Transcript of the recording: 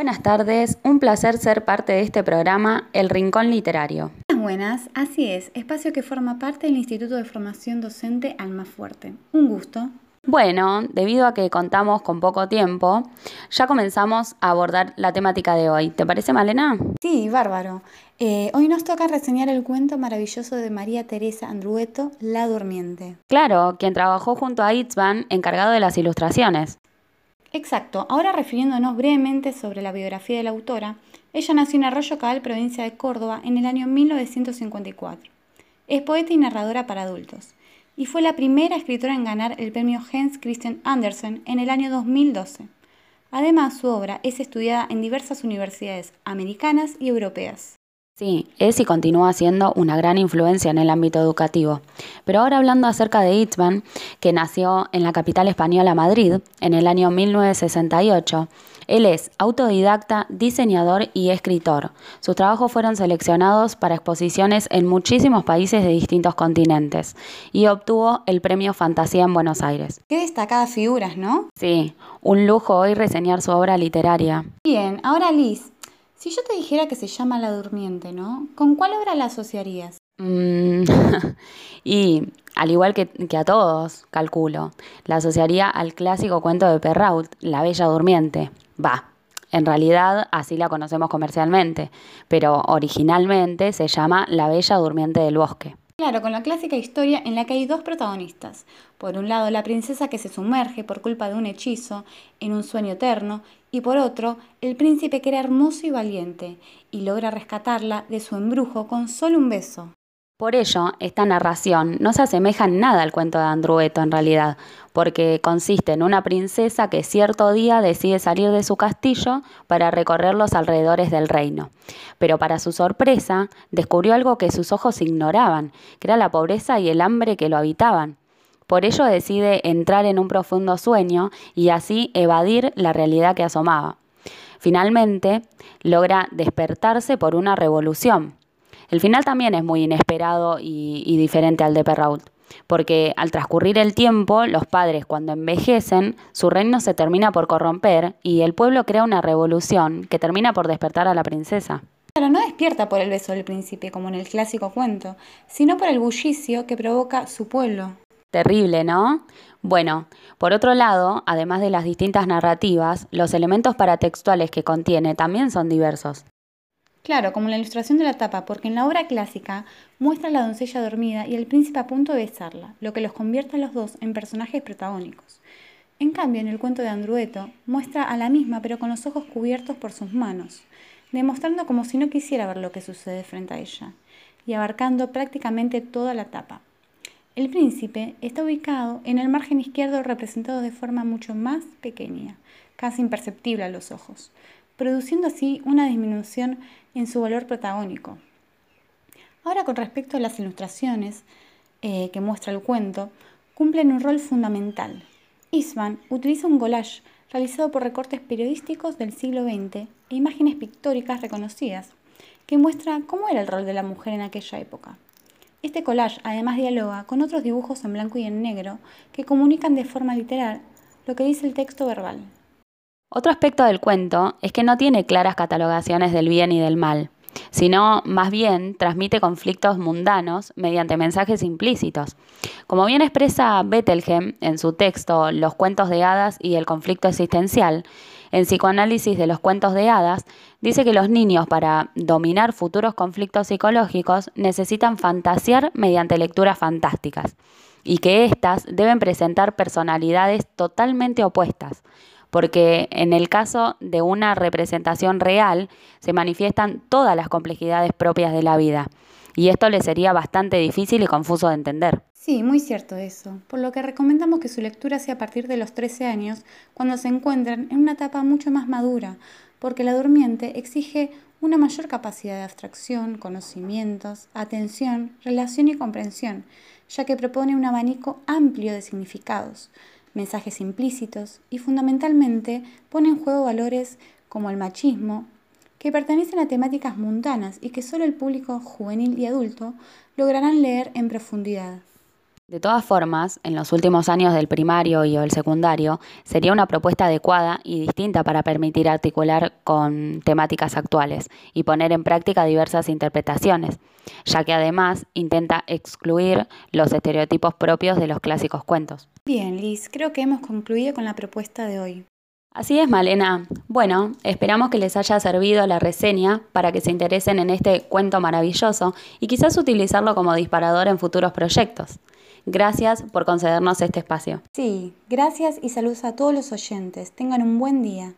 Buenas tardes, un placer ser parte de este programa El Rincón Literario. Buenas, así es, espacio que forma parte del Instituto de Formación Docente Almafuerte. Un gusto. Bueno, debido a que contamos con poco tiempo, ya comenzamos a abordar la temática de hoy. ¿Te parece, Malena? Sí, bárbaro. Eh, hoy nos toca reseñar el cuento maravilloso de María Teresa Andrueto, La Durmiente. Claro, quien trabajó junto a Itzvan, encargado de las ilustraciones. Exacto. Ahora refiriéndonos brevemente sobre la biografía de la autora, ella nació en Arroyo Cabal, provincia de Córdoba, en el año 1954. Es poeta y narradora para adultos, y fue la primera escritora en ganar el premio Hans Christian Andersen en el año 2012. Además, su obra es estudiada en diversas universidades americanas y europeas. Sí, es y continúa siendo una gran influencia en el ámbito educativo. Pero ahora hablando acerca de Itzman, que nació en la capital española Madrid en el año 1968, él es autodidacta, diseñador y escritor. Sus trabajos fueron seleccionados para exposiciones en muchísimos países de distintos continentes y obtuvo el premio Fantasía en Buenos Aires. Qué destacadas figuras, ¿no? Sí, un lujo hoy reseñar su obra literaria. Bien, ahora Liz, si yo te dijera que se llama La Durmiente, ¿no? ¿Con cuál obra la asociarías? Mm, y al igual que, que, a todos, calculo, la asociaría al clásico cuento de Perrault, La Bella Durmiente. Va, en realidad así la conocemos comercialmente, pero originalmente se llama La Bella Durmiente del Bosque. Claro, con la clásica historia en la que hay dos protagonistas. Por un lado, la princesa que se sumerge por culpa de un hechizo en un sueño eterno, y por otro, el príncipe que era hermoso y valiente, y logra rescatarla de su embrujo con solo un beso. Por ello, esta narración no se asemeja en nada al cuento de Andrueto en realidad, porque consiste en una princesa que cierto día decide salir de su castillo para recorrer los alrededores del reino. Pero para su sorpresa, descubrió algo que sus ojos ignoraban, que era la pobreza y el hambre que lo habitaban. Por ello decide entrar en un profundo sueño y así evadir la realidad que asomaba. Finalmente, logra despertarse por una revolución el final también es muy inesperado y, diferente al de Perrault, porque al transcurrir el tiempo, los padres cuando envejecen, su reino se termina por corromper y el pueblo crea una revolución que termina por despertar a la princesa. Pero no despierta por el beso del príncipe, como en el clásico cuento, sino por el bullicio que provoca su pueblo. Terrible, ¿no? Bueno, por otro lado, además de las distintas narrativas, los elementos paratextuales que contiene también son diversos. Claro, como la ilustración de la tapa, porque en la obra clásica muestra a la doncella dormida y el príncipe a punto de besarla, lo que los convierte a los dos en personajes protagónicos. En cambio, en el cuento de Andrueto, muestra a la misma pero con los ojos cubiertos por sus manos, demostrando como si no quisiera ver lo que sucede frente a ella, y abarcando prácticamente toda la tapa. El príncipe está ubicado en el margen izquierdo representado de forma mucho más pequeña, casi imperceptible a los ojos, produciendo así una disminución en su valor protagónico. Ahora con respecto a las ilustraciones eh, que muestra el cuento, cumplen un rol fundamental. Isman utiliza un collage realizado por recortes periodísticos del siglo XX e imágenes pictóricas reconocidas, que muestra cómo era el rol de la mujer en aquella época. Este collage además dialoga con otros dibujos en blanco y en negro que comunican de forma literal lo que dice el texto verbal. Otro aspecto del cuento es que no tiene claras catalogaciones del bien y del mal, sino más bien transmite conflictos mundanos mediante mensajes implícitos. Como bien expresa Bettelheim en su texto Los cuentos de hadas y el conflicto existencial, en psicoanálisis de los cuentos de hadas, dice que los niños para dominar futuros conflictos psicológicos necesitan fantasear mediante lecturas fantásticas y que éstas deben presentar personalidades totalmente opuestas porque en el caso de una representación real se manifiestan todas las complejidades propias de la vida. Y esto le sería bastante difícil y confuso de entender. Sí, muy cierto eso, por lo que recomendamos que su lectura sea a partir de los 13 años, cuando se encuentran en una etapa mucho más madura, porque la durmiente exige una mayor capacidad de abstracción, conocimientos, atención, relación y comprensión, ya que propone un abanico amplio de significados, mensajes implícitos y fundamentalmente pone en juego valores como el machismo, que pertenecen a temáticas mundanas y que solo el público juvenil y adulto lograrán leer en profundidad. De todas formas, en los últimos años del primario y o el secundario, sería una propuesta adecuada y distinta para permitir articular con temáticas actuales y poner en práctica diversas interpretaciones, ya que además intenta excluir los estereotipos propios de los clásicos cuentos. Bien, Liz, creo que hemos concluido con la propuesta de hoy. Así es, Malena. Bueno, esperamos que les haya servido la reseña para que se interesen en este cuento maravilloso y quizás utilizarlo como disparador en futuros proyectos. Gracias por concedernos este espacio. Sí, gracias y saludos a todos los oyentes. Tengan un buen día.